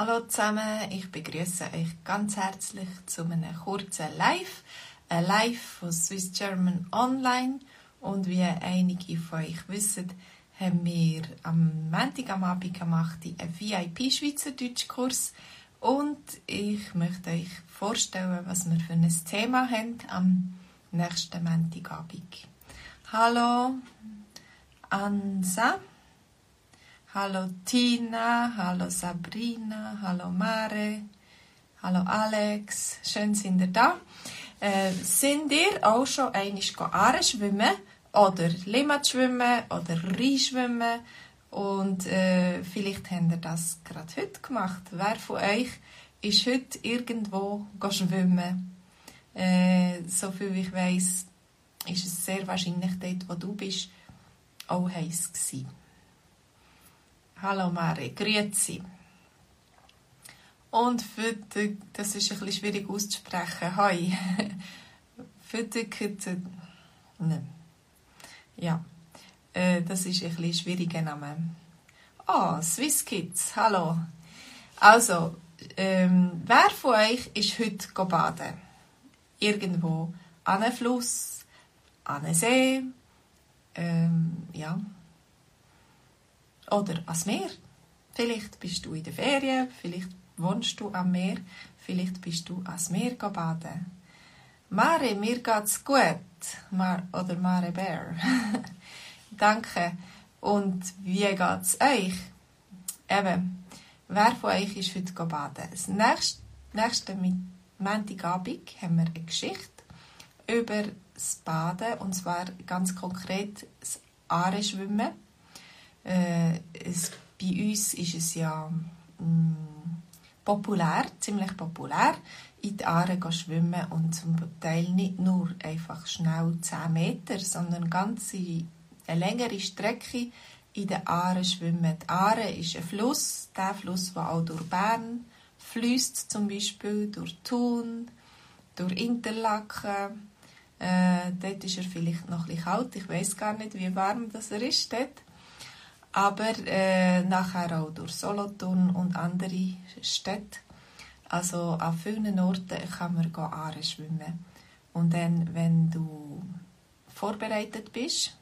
Hallo zusammen, ich begrüße euch ganz herzlich zu einem kurzen Live, ein Live von Swiss German Online. Und wie einige von euch wissen, haben wir am Montag am Abend gemacht einen VIP-Schweizerdeutsch-Kurs. Und ich möchte euch vorstellen, was wir für ein Thema haben am nächsten Montagabend. Hallo Ansa. Hallo Tina, hallo Sabrina, hallo Mare, hallo Alex, schön sind ihr da. Äh, sind ihr auch schon einmal schwimmen oder Limmat schwimmen oder Rheinschwimmen und äh, vielleicht habt ihr das gerade heute gemacht. Wer von euch ist heute irgendwo schwimmen? Äh, so viel ich weiß, ist es sehr wahrscheinlich dort, wo du bist, auch heiß gewesen. Hallo Mari, grüezi. Und für die, das ist ein bisschen schwierig auszusprechen. Hi. für die, ne. Ja, äh, das ist ein bisschen schwieriger Name. Oh, Swiss Kids, hallo. Also, ähm, wer von euch ist heute baden? Irgendwo an einem Fluss, an einem See, ähm, ja, oder ans Meer. Vielleicht bist du in der Ferien, vielleicht wohnst du am Meer, vielleicht bist du ans Meer baden. Mare, mir geht's gut. Mar oder Mare Bear. Danke. Und wie geht's euch? Eben, wer von euch ist heute baden? Das nächste, nächste Montagabend haben wir eine Geschichte über das Baden, und zwar ganz konkret das Aare-Schwimmen. Äh, es, bei uns ist es ja mh, mm, populär, ziemlich populär, in die Aare zu schwimmen und zum Teil nicht nur einfach schnell 10 Meter, sondern ganz eine längere Strecke in der Aare schwimmen. Die Aare ist ein Fluss, der Fluss, der auch durch Bern fließt, zum Beispiel durch Thun, durch Interlaken. Äh, dort ist er vielleicht noch ein bisschen kalt, ich weiß gar nicht, wie warm das er ist dort aber äh, nachher auch durch Solothurn und andere Städte. Also an vielen Orten kann man Aare schwimmen. Und dann, wenn du vorbereitet bist,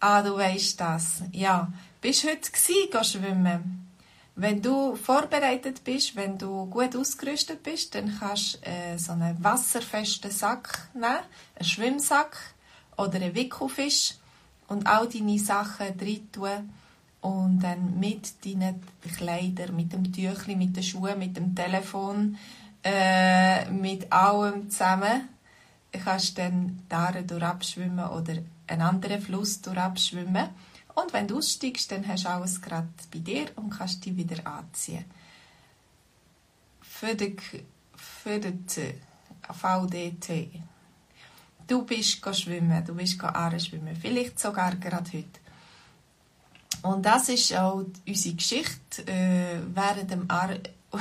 ah, du weißt das, ja, bist heute gsi schwimmen. Wenn du vorbereitet bist, wenn du gut ausgerüstet bist, dann kannst du äh, so einen wasserfesten Sack nehmen, einen Schwimmsack oder einen Wickelfisch und all deine Sachen drin tun und dann mit deinen Kleidern, mit dem Tüchli, mit den Schuhen, mit dem Telefon, äh, mit allem zusammen kannst du dann da durchabschwimmen oder einen anderen Fluss durchabschwimmen. Und wenn du aussteigst, dann hast du alles gerade bei dir und kannst dich wieder anziehen. Für den, für den VDT Du bist schwimmen, du bist schwimmen, vielleicht sogar gerade heute. Und das ist auch unsere Geschichte. Äh, während, dem Aare,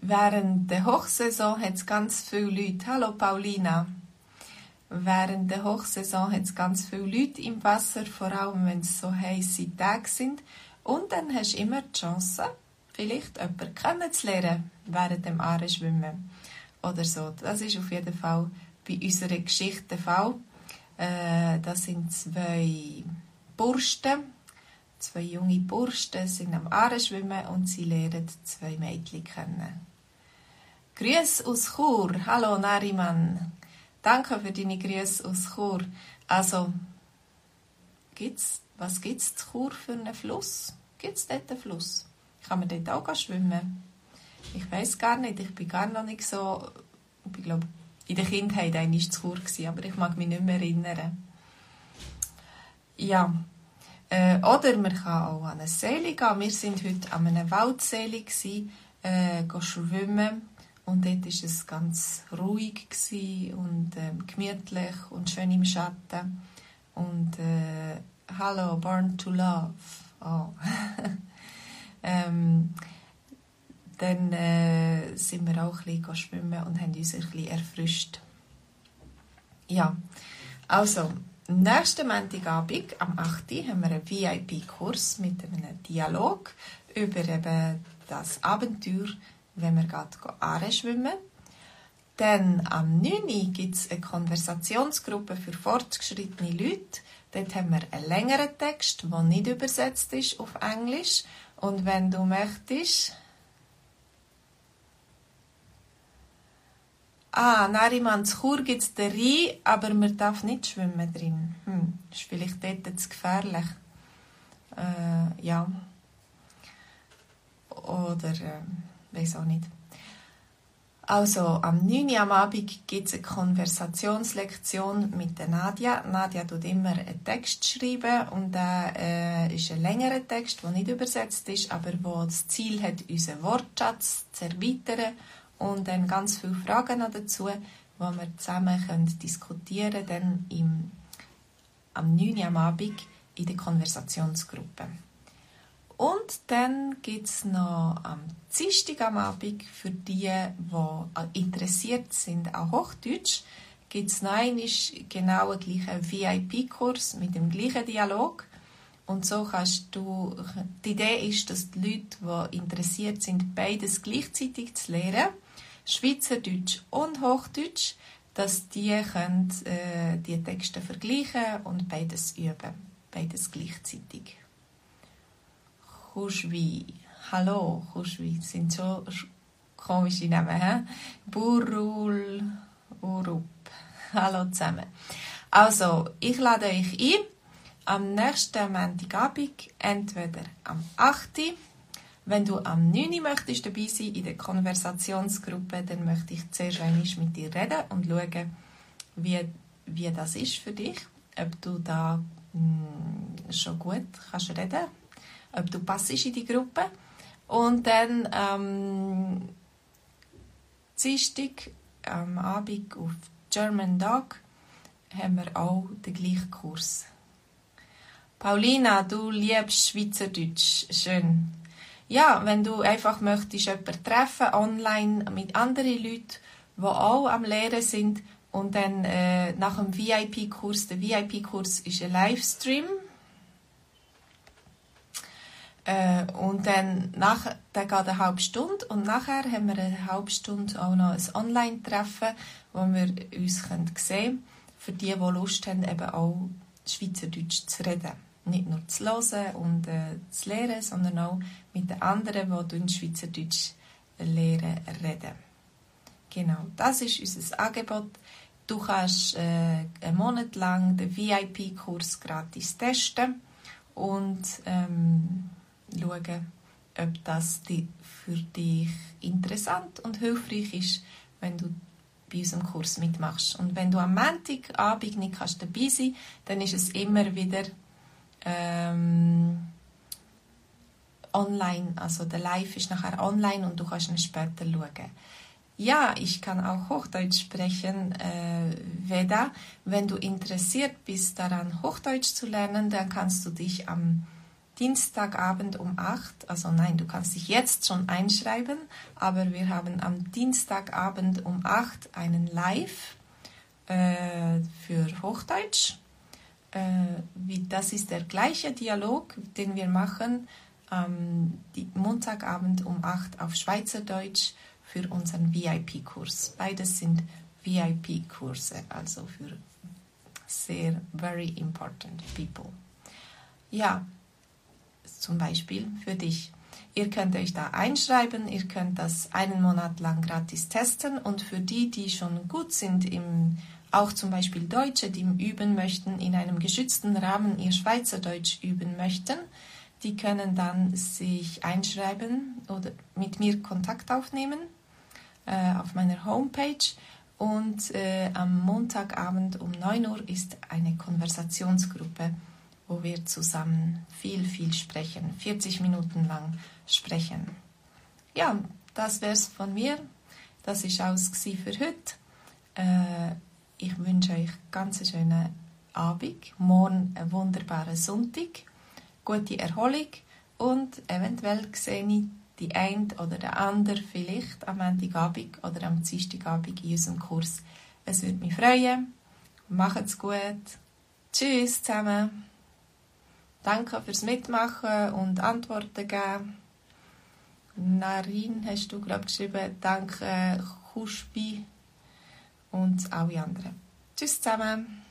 während der Hochsaison hat es ganz viele Leute. Hallo Paulina. Während der Hochsaison hat es ganz viele Leute im Wasser, vor allem wenn es so heiße Tage sind. Und dann hast du immer die Chance, vielleicht jemanden kennenzulernen während dem Aare schwimmen. Oder so. Das ist auf jeden Fall bei unserer Geschichte Fall. Äh, das sind zwei Bursten, zwei junge Bursten sind am Aare schwimmen und sie lernen zwei Mädchen kennen. Grüß aus Chur. Hallo Nariman. Danke für deine Grüße aus Chur. Also, gibt's, was gibt es in Chur für einen Fluss? Gibt es dort einen Fluss? Kann man dort auch schwimmen? Ich weiß gar nicht, ich bin gar noch nicht so, ich glaube, in der Kindheit einmal zu Chur, aber ich mag mich nicht mehr erinnern. Ja, äh, oder man kann auch an eine Seele gehen. Wir sind heute an einer Waldseele, gewesen, äh, schwimmen und dort war es ganz ruhig und äh, gemütlich und schön im Schatten. Und äh, Hallo, Born to Love. Oh. ähm, dann äh, sind wir auch ein bisschen schwimmen und haben uns ein bisschen erfrischt. Ja, also, nächsten Montagabend, am 8. haben wir einen VIP-Kurs mit einem Dialog über eben das Abenteuer, wenn wir gerade schwimmen. Dann am 9. gibt es eine Konversationsgruppe für fortgeschrittene Leute. Dort haben wir einen längeren Text, der nicht übersetzt ist auf Englisch. Und wenn du möchtest, Ah, Narimans Chur gibt es den Rhein, aber man darf nicht schwimmen drin. Hm, ist vielleicht dort zu gefährlich. Äh, ja. Oder, äh, weiß auch nicht. Also, am 9. Uhr am Abend gibt es eine Konversationslektion mit der Nadia. Nadia tut immer einen Text schreiben und der äh, ist ein längerer Text, der nicht übersetzt ist, aber wo das Ziel hat, unseren Wortschatz zu erweitern und dann ganz viele Fragen noch dazu, wo wir zusammen können diskutieren können, dann am 9. Uhr am Abend in der Konversationsgruppe. Und dann gibt es noch am Dienstag am Abend für die, die interessiert sind an Hochdeutsch, gibt es noch einmal genau den gleichen VIP-Kurs mit dem gleichen Dialog. Und so kannst du, die Idee ist, dass die Leute, die interessiert sind, beides gleichzeitig zu lernen Schweizerdeutsch und Hochdeutsch, dass die können, äh, die Texte vergleichen und beides üben, beides gleichzeitig. Kuschwi, hallo, Kuschwi, sind so komische Namen, hä? Burul, Urup, hallo zusammen. Also, ich lade euch ein, am nächsten Montagabend, entweder am 8. Wenn du am 9. möchtest dabei sein in der Konversationsgruppe, dann möchte ich zuerst einmal mit dir reden und schauen, wie, wie das ist für dich. Ob du da mh, hm, schon gut kannst reden ob du passst in die Gruppe. Und dann ähm, Dienstag am Abend auf German Dog haben wir auch den gleichen Kurs. Paulina, du liebst Schweizerdeutsch. Schön ja, wenn du einfach möchtest jemanden treffen, online mit anderen Leuten, die auch am Lehren sind und dann äh, nach dem VIP-Kurs, der VIP-Kurs ist ein Livestream, äh, und dann nach, der geht eine halbe Stunde und nachher haben wir eine halbe Stunde auch noch ein Online-Treffen, wo wir uns sehen können, für die, die Lust haben, eben auch Schweizerdeutsch zu reden nicht nur zu hören und äh, zu lernen, sondern auch mit den anderen, die in Schweizerdeutsch lernen, reden. Genau, das ist unser Angebot. Du kannst äh, einen Monat lang den VIP-Kurs gratis testen und ähm, schauen, ob das für dich interessant und hilfreich ist, wenn du bei unserem Kurs mitmachst. Und wenn du am Montagabend nicht kannst dabei sein dann ist es immer wieder ähm, online, also der Live ist nachher online und du kannst ihn später schauen. Ja, ich kann auch Hochdeutsch sprechen, äh, Veda. Wenn du interessiert bist daran, Hochdeutsch zu lernen, dann kannst du dich am Dienstagabend um 8, also nein, du kannst dich jetzt schon einschreiben, aber wir haben am Dienstagabend um 8 einen Live äh, für Hochdeutsch wie, das ist der gleiche Dialog, den wir machen ähm, die, Montagabend um 8 auf Schweizerdeutsch für unseren VIP-Kurs. Beides sind VIP-Kurse, also für sehr very important people. Ja, zum Beispiel für dich. Ihr könnt euch da einschreiben, ihr könnt das einen Monat lang gratis testen und für die, die schon gut sind im auch zum Beispiel Deutsche, die üben möchten, in einem geschützten Rahmen ihr Schweizerdeutsch üben möchten, die können dann sich einschreiben oder mit mir Kontakt aufnehmen äh, auf meiner Homepage. Und äh, am Montagabend um 9 Uhr ist eine Konversationsgruppe, wo wir zusammen viel, viel sprechen, 40 Minuten lang sprechen. Ja, das wäre es von mir. Das ist alles für heute. Äh, ich wünsche euch ganz einen schönen Abend, morgen einen wunderbaren Sonntag, gute Erholung und eventuell sehe ich die eine oder der andere vielleicht am Montagabend oder am Dienstagabend in unserem Kurs. Es würde mich freuen. Macht's gut. Tschüss zusammen. Danke fürs Mitmachen und Antworten geben. Narin hast du, glaube geschrieben. Danke, Kuspi und alle anderen. Tschüss zusammen.